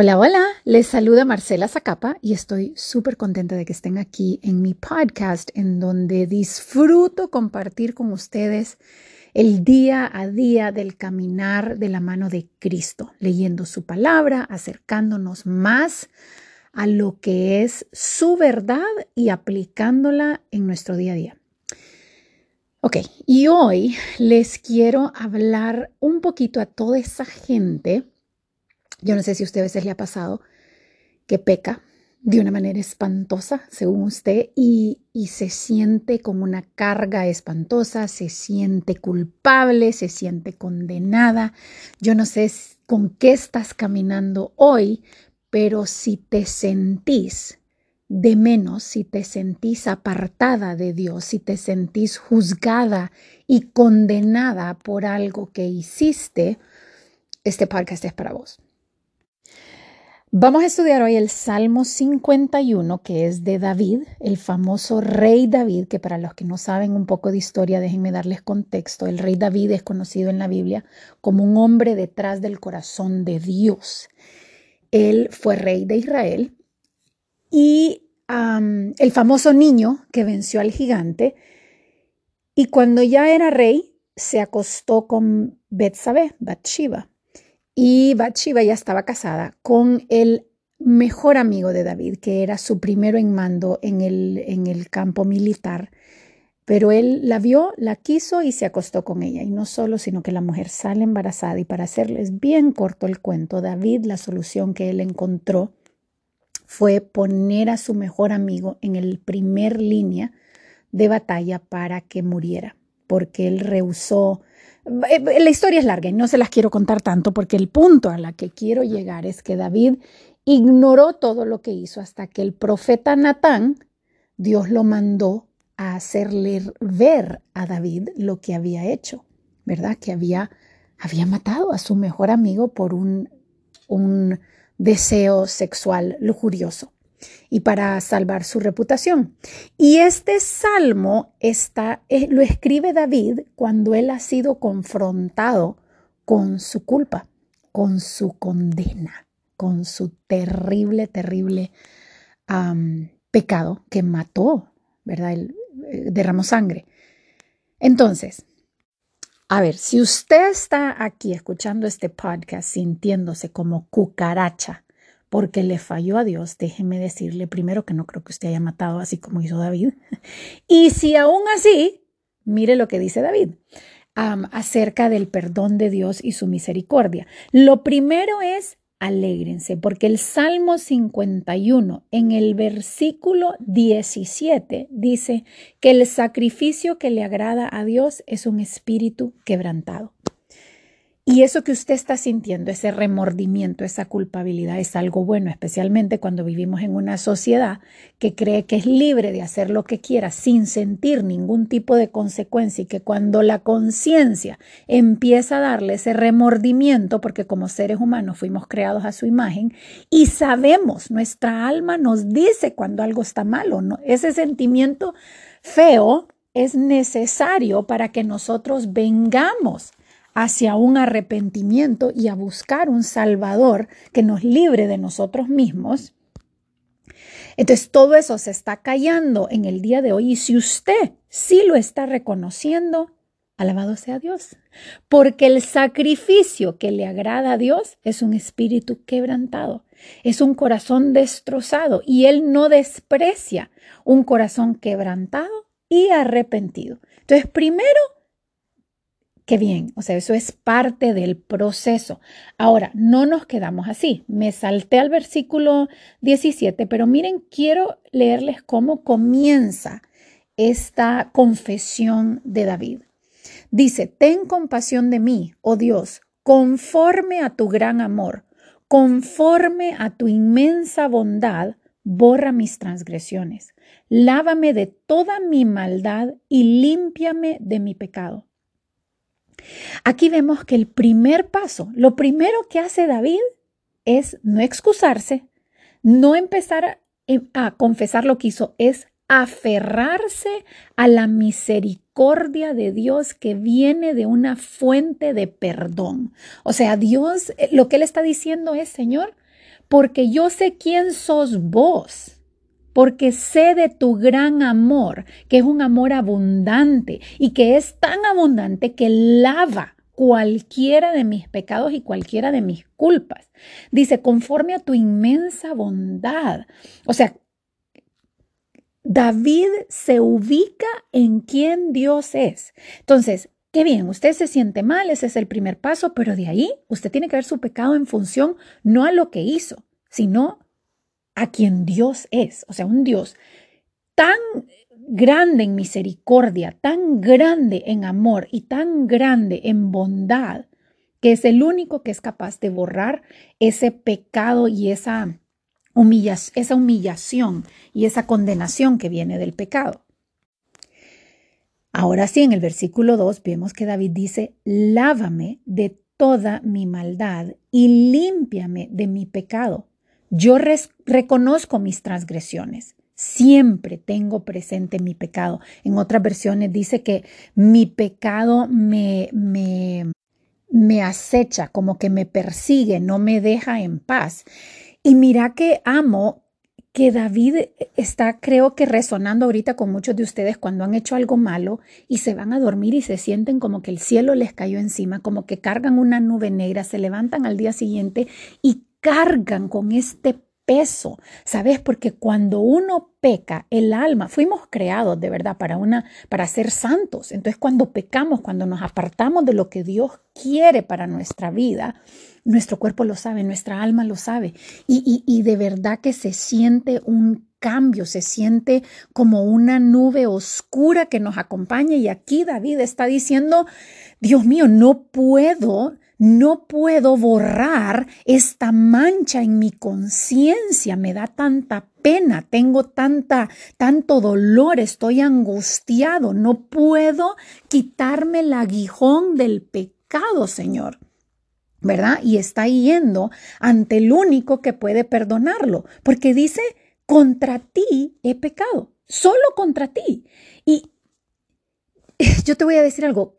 Hola, hola, les saluda Marcela Zacapa y estoy súper contenta de que estén aquí en mi podcast en donde disfruto compartir con ustedes el día a día del caminar de la mano de Cristo, leyendo su palabra, acercándonos más a lo que es su verdad y aplicándola en nuestro día a día. Ok, y hoy les quiero hablar un poquito a toda esa gente yo no sé si a usted a veces le ha pasado que peca de una manera espantosa, según usted, y, se siente como una carga espantosa, se siente culpable, se siente condenada. Yo no sé con qué estás caminando hoy, pero si te sentís de menos, si te sentís apartada de Dios, si te sentís juzgada y condenada por algo que hiciste, este podcast es para vos. Vamos a estudiar hoy el Salmo 51, que es de David, el famoso rey David, que para los que no saben un poco de historia, déjenme darles contexto. El rey David es conocido en la Biblia como un hombre detrás del corazón de Dios. Él fue rey de Israel y el famoso niño que venció al gigante. Y cuando ya era rey, se acostó con Betsabé, Bathsheba y Bathsheba ya estaba casada con el mejor amigo de David, que era su primero en mando en el, en el campo militar. Pero él la vio, la quiso y se acostó con ella. Y no solo, sino que la mujer sale embarazada. Y para hacerles bien corto el cuento, David, la solución que él encontró fue poner a su mejor amigo en el primer línea de batalla para que muriera, porque él rehusó eh, la historia es larga y no se las quiero contar tanto porque el punto a la que quiero llegar es que David ignoró todo lo que hizo hasta que el profeta Natán, Dios lo mandó a hacerle ver a David lo que había hecho, ¿verdad? Que había, había matado a su mejor amigo por un, un deseo sexual lujurioso y para salvar su reputación. Y este salmo está, lo escribe David cuando él ha sido confrontado con su culpa, con su condena, con su terrible, terrible pecado que mató, ¿verdad? Él, eh, derramó sangre. Entonces, a ver, si usted está aquí escuchando este podcast sintiéndose como cucaracha, porque le falló a Dios, déjeme decirle primero que no creo que usted haya matado así como hizo David. Y si aún así, mire lo que dice David acerca del perdón de Dios y su misericordia. Lo primero es alégrense, porque el Salmo 51 en el versículo 17 dice que el sacrificio que le agrada a Dios es un espíritu quebrantado. Y eso que usted está sintiendo, ese remordimiento, esa culpabilidad, es algo bueno, especialmente cuando vivimos en una sociedad que cree que es libre de hacer lo que quiera sin sentir ningún tipo de consecuencia y que cuando la conciencia empieza a darle ese remordimiento, porque como seres humanos fuimos creados a su imagen y sabemos, nuestra alma nos dice cuando algo está malo, ese sentimiento feo es necesario para que nosotros vengamos hacia un arrepentimiento y a buscar un Salvador que nos libre de nosotros mismos. Entonces todo eso se está callando en el día de hoy y si usted sí lo está reconociendo, alabado sea Dios, porque el sacrificio que le agrada a Dios es un espíritu quebrantado, es un corazón destrozado y Él no desprecia un corazón quebrantado y arrepentido. Entonces primero Qué bien, o sea, eso es parte del proceso. Ahora, no nos quedamos así. Me salté al versículo 17, pero miren, quiero leerles cómo comienza esta confesión de David. Dice, ten compasión de mí, oh Dios, conforme a tu gran amor, conforme a tu inmensa bondad, borra mis transgresiones, lávame de toda mi maldad y límpiame de mi pecado Aquí vemos que el primer paso, lo primero que hace David es no excusarse, no empezar a, confesar lo que hizo, es aferrarse a la misericordia de Dios que viene de una fuente de perdón. O sea, Dios, eh, lo que él está diciendo es, Señor, porque yo sé quién sos vos, porque sé de tu gran amor, que es un amor abundante y que es tan abundante que lava cualquiera de mis pecados y cualquiera de mis culpas. Dice, conforme a tu inmensa bondad. O sea, David se ubica en quién Dios es. Entonces, qué bien, usted se siente mal, ese es el primer paso, pero de ahí usted tiene que ver su pecado en función no a lo que hizo, sino a quien Dios es. O sea, un Dios tan grande en misericordia, tan grande en amor y tan grande en bondad, que es el único que es capaz de borrar ese pecado y esa, esa humillación y esa condenación que viene del pecado. Ahora sí, en el versículo 2 vemos que David dice, lávame de toda mi maldad y límpiame de mi pecado. Yo reconozco mis transgresiones Siempre tengo presente mi pecado. En otras versiones dice que mi pecado me, me, me acecha, como que me persigue, no me deja en paz. Y mira que amo que David está, creo que resonando ahorita con muchos de ustedes cuando han hecho algo malo y se van a dormir y se sienten como que el cielo les cayó encima, como que cargan una nube negra, se levantan al día siguiente y cargan con este peso, ¿sabes? Porque cuando uno peca, el alma, fuimos creados de verdad para una para ser santos. Entonces, cuando pecamos, cuando nos apartamos de lo que Dios quiere para nuestra vida, nuestro cuerpo lo sabe, nuestra alma lo sabe. Y, y de verdad que se siente un cambio, se siente como una nube oscura que nos acompaña. Y aquí David está diciendo, Dios mío, no puedo no puedo borrar esta mancha en mi conciencia, me da tanta pena, tengo tanta, tanto dolor, estoy angustiado, no puedo quitarme el aguijón del pecado, Señor. ¿Verdad? Y está yendo ante el único que puede perdonarlo, porque dice, contra ti he pecado, solo contra ti. Y yo te voy a decir algo,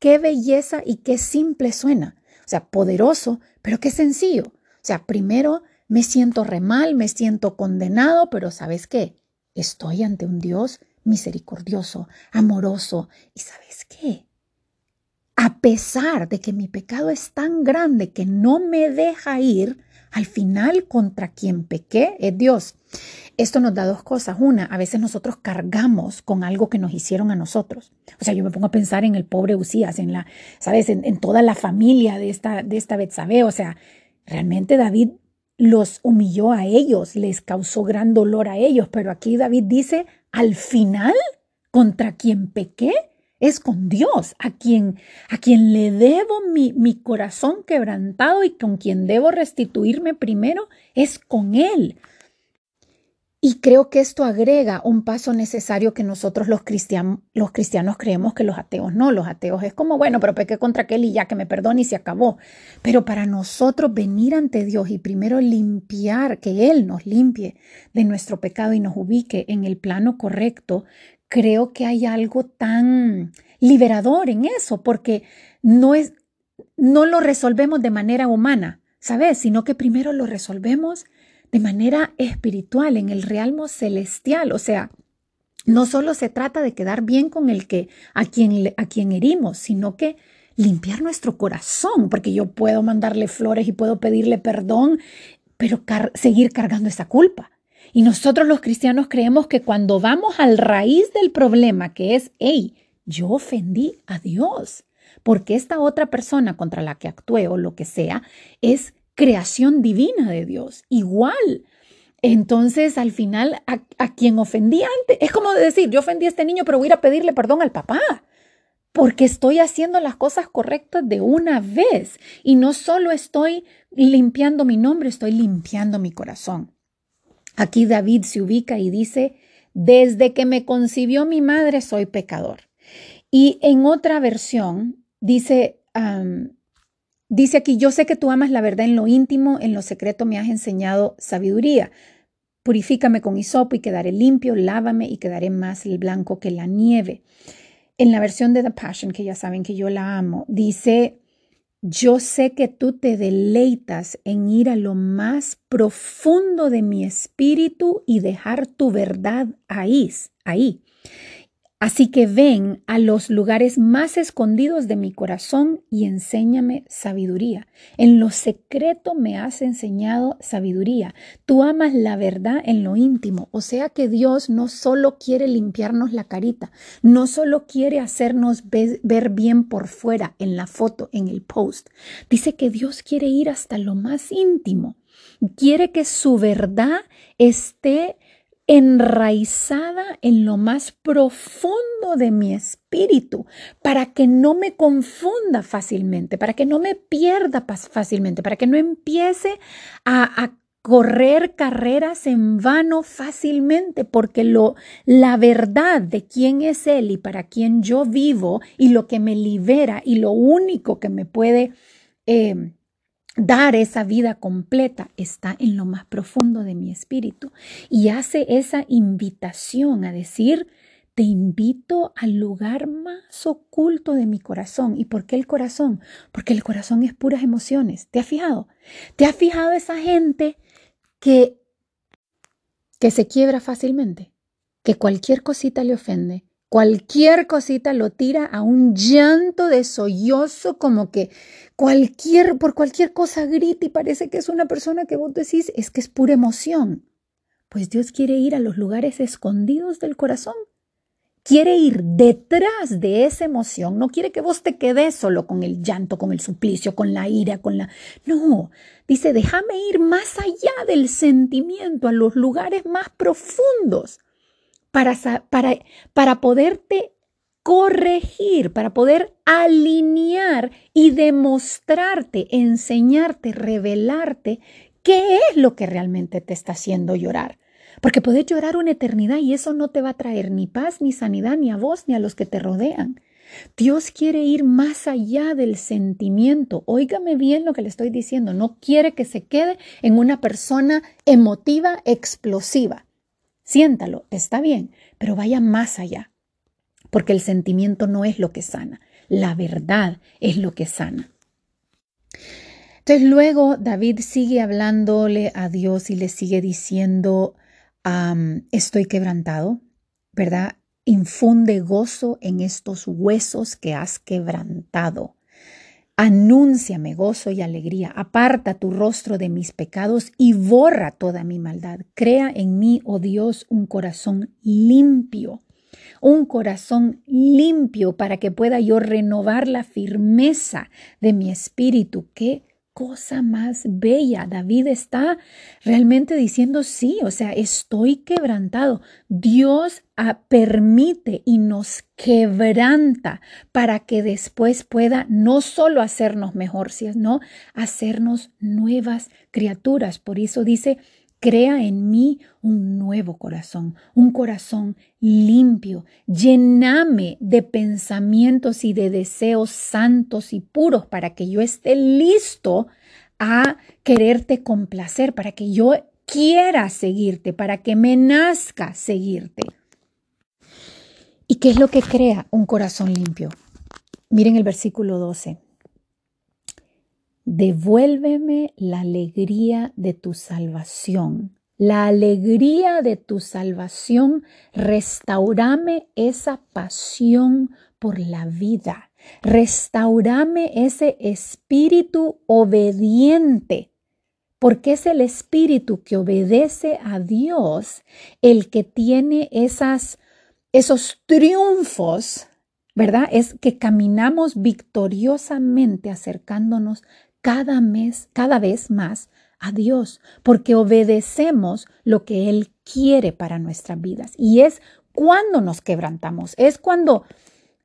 qué belleza y qué simple suena. O sea, poderoso, pero qué sencillo. O sea, primero me siento re mal, me siento condenado, pero ¿sabes qué? Estoy ante un Dios misericordioso, amoroso. ¿Y sabes qué? A pesar de que mi pecado es tan grande que no me deja ir, al final contra quien pequé es Dios. Esto nos da dos cosas. Una, a veces nosotros cargamos con algo que nos hicieron a nosotros. O sea, yo me pongo a pensar en el pobre Usías, en la, ¿sabes? En, toda la familia de esta, de esta Betsabe. O sea, realmente David los humilló a ellos, les causó gran dolor a ellos. Pero aquí David dice, al final, contra quien pequé, es con Dios, a quien, a quien le debo mi, mi, corazón quebrantado y con quien debo restituirme primero, es con Él. Y creo que esto agrega un paso necesario que nosotros los, los cristianos creemos que los ateos no. Los ateos es como, bueno, pero pequé contra aquel y ya que me perdone y se acabó. Pero para nosotros venir ante Dios y primero limpiar, que Él nos limpie de nuestro pecado y nos ubique en el plano correcto, creo que hay algo tan liberador en eso, porque no es, no lo resolvemos de manera humana, ¿sabes? Sino que primero lo resolvemos de manera espiritual, en el realmo celestial. O sea, no solo se trata de quedar bien con el que a quien, a quien herimos, sino que limpiar nuestro corazón, porque yo puedo mandarle flores y puedo pedirle perdón, pero seguir cargando esa culpa. Y nosotros los cristianos creemos que cuando vamos al raíz del problema, que es, hey, yo ofendí a Dios, porque esta otra persona contra la que actué o lo que sea es creación divina de Dios, igual. Entonces, al final, a, quien ofendí antes, es como decir, yo ofendí a este niño, pero voy a ir a pedirle perdón al papá, porque estoy haciendo las cosas correctas de una vez. Y no solo estoy limpiando mi nombre, estoy limpiando mi corazón. Aquí David se ubica y dice, desde que me concibió mi madre soy pecador. Y en otra versión dice, Dice aquí, yo sé que tú amas la verdad en lo íntimo, en lo secreto me has enseñado sabiduría. Purifícame con hisopo y quedaré limpio, lávame y quedaré más blanco que la nieve. En la versión de The Passion, que ya saben que yo la amo, dice, yo sé que tú te deleitas en ir a lo más profundo de mi espíritu y dejar tu verdad ahí, ahí. Así que ven a los lugares más escondidos de mi corazón y enséñame sabiduría. En lo secreto me has enseñado sabiduría. Tú amas la verdad en lo íntimo. O sea que Dios no solo quiere limpiarnos la carita, no solo quiere hacernos ver bien por fuera en la foto, en el post. Dice que Dios quiere ir hasta lo más íntimo. Quiere que su verdad esté enraizada en lo más profundo de mi espíritu, para que no me confunda fácilmente, para que no me pierda fácilmente, para que no empiece a, correr carreras en vano fácilmente, porque lo, la verdad de quién es Él y para quién yo vivo y lo que me libera y lo único que me puede eh, dar esa vida completa está en lo más profundo de mi espíritu y hace esa invitación a decir, te invito al lugar más oculto de mi corazón. ¿Y por qué el corazón? Porque el corazón es puras emociones. ¿Te has fijado? ¿Te has fijado esa gente que, que se quiebra fácilmente? Que cualquier cosita le ofende, Cualquier cosita lo tira a un llanto de sollozo, como que cualquier, por cualquier cosa grita y parece que es una persona que vos decís, es que es pura emoción. Pues Dios quiere ir a los lugares escondidos del corazón. Quiere ir detrás de esa emoción. No quiere que vos te quedes solo con el llanto, con el suplicio, con la ira, con la... No, dice, déjame ir más allá del sentimiento, a los lugares más profundos para, para, para poderte corregir, para poder alinear y demostrarte, enseñarte, revelarte qué es lo que realmente te está haciendo llorar. Porque puedes llorar una eternidad y eso no te va a traer ni paz, ni sanidad, ni a vos, ni a los que te rodean. Dios quiere ir más allá del sentimiento. Óigame bien lo que le estoy diciendo. No quiere que se quede en una persona emotiva, explosiva. Siéntalo, está bien, pero vaya más allá, porque el sentimiento no es lo que sana, la verdad es lo que sana. Entonces luego David sigue hablándole a Dios y le sigue diciendo, estoy quebrantado, ¿verdad? Infunde gozo en estos huesos que has quebrantado. Anúnciame gozo y alegría. Aparta tu rostro de mis pecados y borra toda mi maldad. Crea en mí, oh Dios, un corazón limpio. Un corazón limpio para que pueda yo renovar la firmeza de mi espíritu. Que cosa más bella. David está realmente diciendo sí, o sea, estoy quebrantado. Dios ah, permite y nos quebranta para que después pueda no solo hacernos mejor, sino hacernos nuevas criaturas. Por eso dice, Crea en mí un nuevo corazón, un corazón limpio. Llename de pensamientos y de deseos santos y puros para que yo esté listo a quererte complacer, para que yo quiera seguirte, para que me nazca seguirte. ¿Y qué es lo que crea un corazón limpio? Miren el versículo 12. Devuélveme la alegría de tu salvación. La alegría de tu salvación, restaurame esa pasión por la vida. Restaurame ese espíritu obediente, porque es el espíritu que obedece a Dios el que tiene esas, esos triunfos, ¿verdad? Es que caminamos victoriosamente acercándonos cada mes, cada vez más a Dios, porque obedecemos lo que Él quiere para nuestras vidas. Y es cuando nos quebrantamos, es cuando,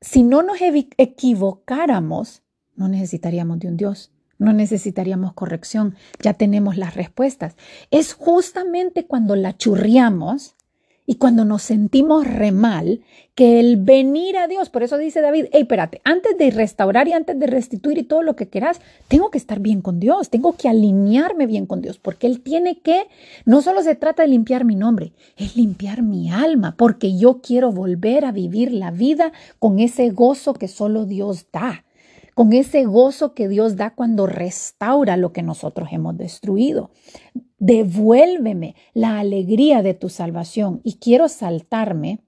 si no nos equivocáramos, no necesitaríamos de un Dios, no necesitaríamos corrección, ya tenemos las respuestas. Es justamente cuando la churriamos, y cuando nos sentimos re mal, que el venir a Dios, por eso dice David, hey, espérate, antes de restaurar y antes de restituir y todo lo que quieras, tengo que estar bien con Dios, tengo que alinearme bien con Dios, porque Él tiene que, no solo se trata de limpiar mi nombre, es limpiar mi alma, porque yo quiero volver a vivir la vida con ese gozo que solo Dios da con ese gozo que Dios da cuando restaura lo que nosotros hemos destruido. Devuélveme la alegría de tu salvación. Y quiero saltarme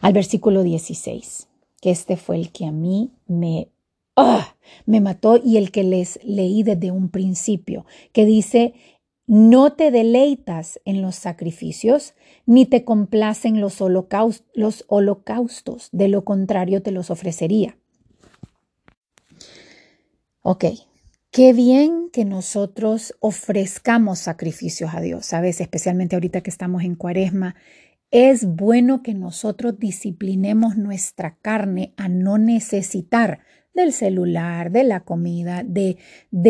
al versículo 16, que este fue el que a mí me, ¡ah! me mató y el que les leí desde un principio, que dice, no te deleitas en los sacrificios, ni te complacen los, los holocaustos, de lo contrario te los ofrecería. Ok, qué bien que nosotros ofrezcamos sacrificios a Dios, ¿sabes? Especialmente ahorita que estamos en cuaresma. Es bueno que nosotros disciplinemos nuestra carne a no necesitar del celular, de la comida, de,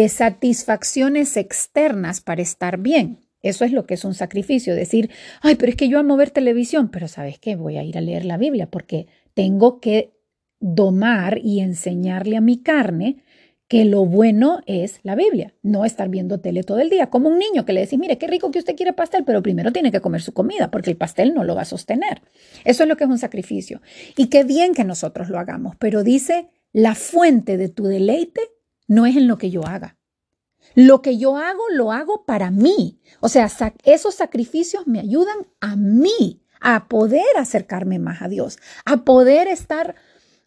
satisfacciones externas para estar bien. Eso es lo que es un sacrificio, decir, ay, pero es que yo amo ver televisión, pero ¿sabes qué? Voy a ir a leer la Biblia porque tengo que domar y enseñarle a mi carne que lo bueno es la Biblia, no estar viendo tele todo el día, como un niño que le decís, mire, qué rico que usted quiere pastel, pero primero tiene que comer su comida, porque el pastel no lo va a sostener. Eso es lo que es un sacrificio. Y qué bien que nosotros lo hagamos, pero dice la fuente de tu deleite no es en lo que yo haga. Lo que yo hago, lo hago para mí. O sea, esos sacrificios me ayudan a mí a poder acercarme más a Dios, a poder estar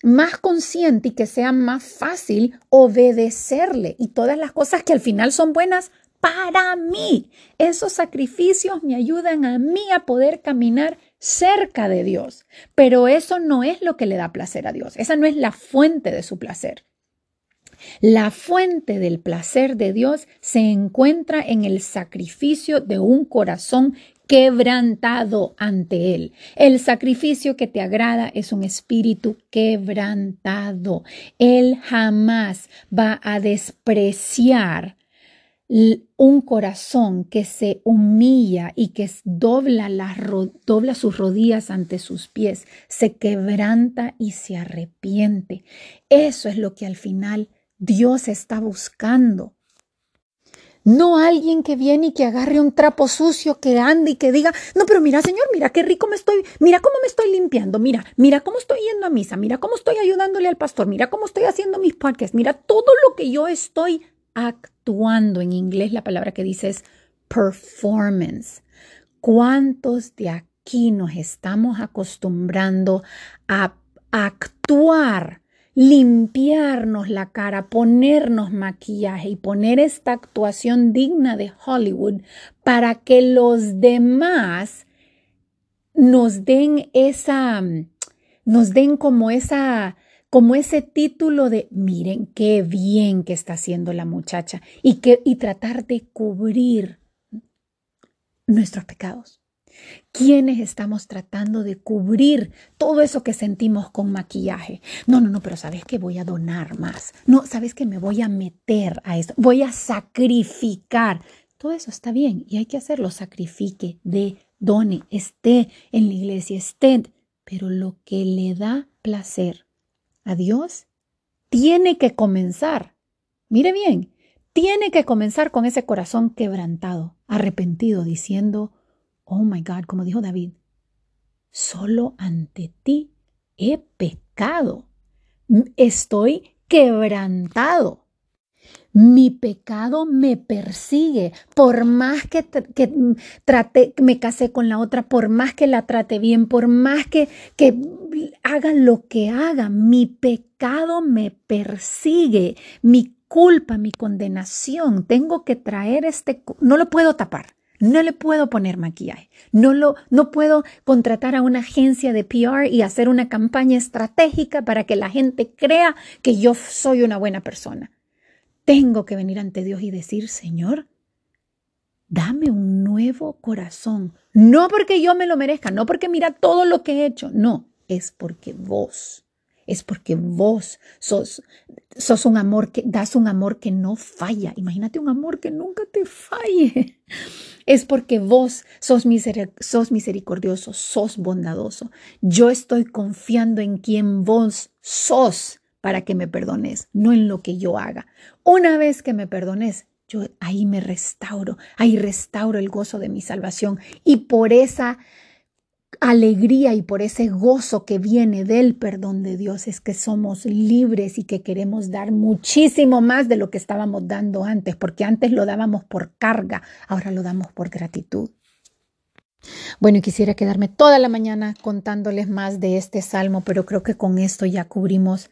más consciente y que sea más fácil obedecerle y todas las cosas que al final son buenas para mí. Esos sacrificios me ayudan a mí a poder caminar cerca de Dios. Pero eso no es lo que le da placer a Dios. Esa no es la fuente de su placer. La fuente del placer de Dios se encuentra en el sacrificio de un corazón quebrantado ante Él. El sacrificio que te agrada es un espíritu quebrantado. Él jamás va a despreciar un corazón que se humilla y que dobla, sus rodillas ante sus pies, se quebranta y se arrepiente. Eso es lo que al final Dios está buscando. No alguien que viene y que agarre un trapo sucio, que ande y que diga, no, pero mira, Señor, mira qué rico me estoy, mira cómo me estoy limpiando, mira, mira cómo estoy yendo a misa, mira cómo estoy ayudándole al pastor, mira cómo estoy haciendo mis podcasts, mira todo lo que yo estoy actuando. En inglés la palabra que dice es performance. ¿Cuántos de aquí nos estamos acostumbrando a actuar? Limpiarnos la cara, ponernos maquillaje y poner esta actuación digna de Hollywood para que los demás nos den esa, nos den como esa como ese título de miren qué bien que está haciendo la muchacha y, que, y tratar de cubrir nuestros pecados. ¿Quiénes estamos tratando de cubrir todo eso que sentimos con maquillaje? No, no, no, pero sabes que voy a donar más. No, sabes que me voy a meter a eso. Voy a sacrificar. Todo eso está bien y hay que hacerlo. Sacrifique, de, done, esté en la iglesia, esté. Pero lo que le da placer a Dios, tiene que comenzar. Mire bien, tiene que comenzar con ese corazón quebrantado, arrepentido, diciendo, oh my God, como dijo David, solo ante ti he pecado, estoy quebrantado. Mi pecado me persigue, por más que, que trate, me casé con la otra, por más que la trate bien, por más que, que haga lo que haga, mi pecado me persigue, mi culpa, mi condenación. Tengo que traer este, no lo puedo tapar. No le puedo poner maquillaje. No lo no puedo contratar a una agencia de PR y hacer una campaña estratégica para que la gente crea que yo soy una buena persona. Tengo que venir ante Dios y decir, Señor, dame un nuevo corazón. No porque yo me lo merezca, no porque mira todo lo que he hecho, no, es porque vos, es porque vos sos, sos un amor que das un amor que no falla. Imagínate un amor que nunca te falle. Es porque vos sos, sos misericordioso, sos bondadoso. Yo estoy confiando en quien vos sos para que me perdones, no en lo que yo haga. Una vez que me perdones, yo ahí me restauro, ahí restauro el gozo de mi salvación y por esa alegría y por ese gozo que viene del perdón de Dios es que somos libres y que queremos dar muchísimo más de lo que estábamos dando antes, porque antes lo dábamos por carga, ahora lo damos por gratitud. Bueno, y quisiera quedarme toda la mañana contándoles más de este salmo, pero creo que con esto ya cubrimos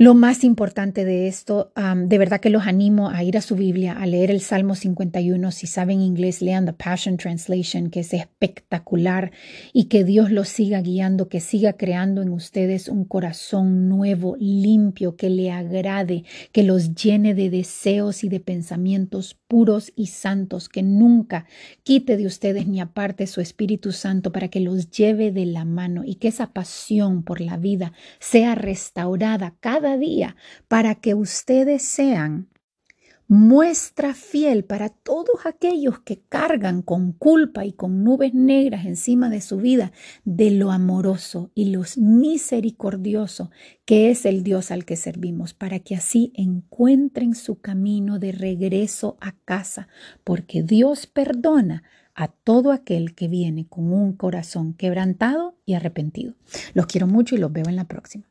lo más importante de esto, de verdad que los animo a ir a su Biblia, a leer el Salmo 51. Si saben inglés, lean The Passion Translation, que es espectacular y que Dios los siga guiando, que siga creando en ustedes un corazón nuevo, limpio, que le agrade, que los llene de deseos y de pensamientos puros y santos, que nunca quite de ustedes ni aparte su Espíritu Santo para que los lleve de la mano y que esa pasión por la vida sea restaurada día para que ustedes sean muestra fiel para todos aquellos que cargan con culpa y con nubes negras encima de su vida de lo amoroso y lo misericordioso que es el Dios al que servimos, para que así encuentren su camino de regreso a casa, porque Dios perdona a todo aquel que viene con un corazón quebrantado y arrepentido. Los quiero mucho y los veo en la próxima.